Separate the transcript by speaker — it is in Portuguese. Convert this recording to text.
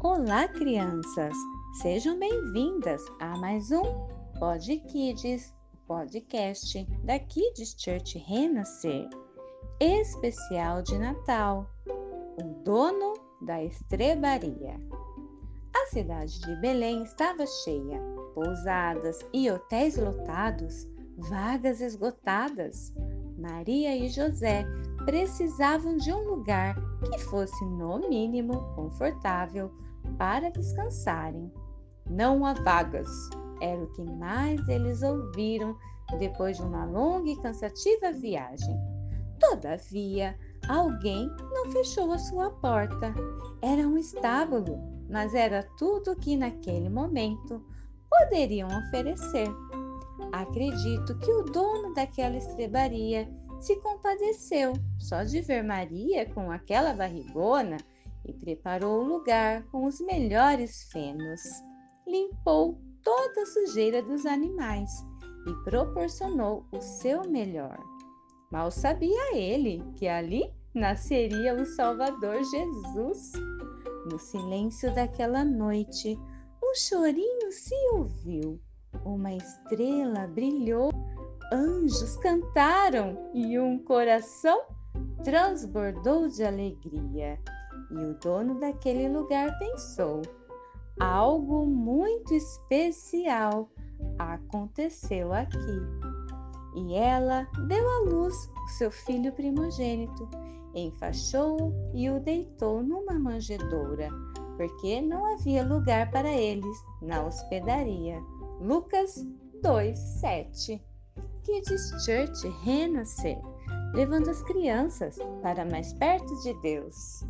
Speaker 1: Olá, crianças! Sejam bem-vindas a mais um Pod Kids, podcast da Kids Church Renascer, especial de Natal, o dono da estrebaria. A cidade de Belém estava cheia, pousadas e hotéis lotados, vagas esgotadas. Maria e José precisavam de um lugar que fosse, no mínimo, confortável para descansarem. Não há vagas, era o que mais eles ouviram depois de uma longa e cansativa viagem. Todavia, alguém não fechou a sua porta. Era um estábulo, mas era tudo o que naquele momento poderiam oferecer. Acredito que o dono daquela estrebaria se compadeceu só de ver Maria com aquela barrigona e preparou o lugar com os melhores fenos. Limpou toda a sujeira dos animais e proporcionou o seu melhor. Mal sabia ele que ali nasceria o Salvador Jesus. No silêncio daquela noite, um chorinho se ouviu. Uma estrela brilhou, anjos cantaram e um coração transbordou de alegria. E o dono daquele lugar pensou: algo muito especial aconteceu aqui. E ela deu à luz seu filho primogênito, enfaixou-o e o deitou numa manjedoura, porque não havia lugar para eles na hospedaria. Lucas 2:7. Kids Church renascer, levando as crianças para mais perto de Deus.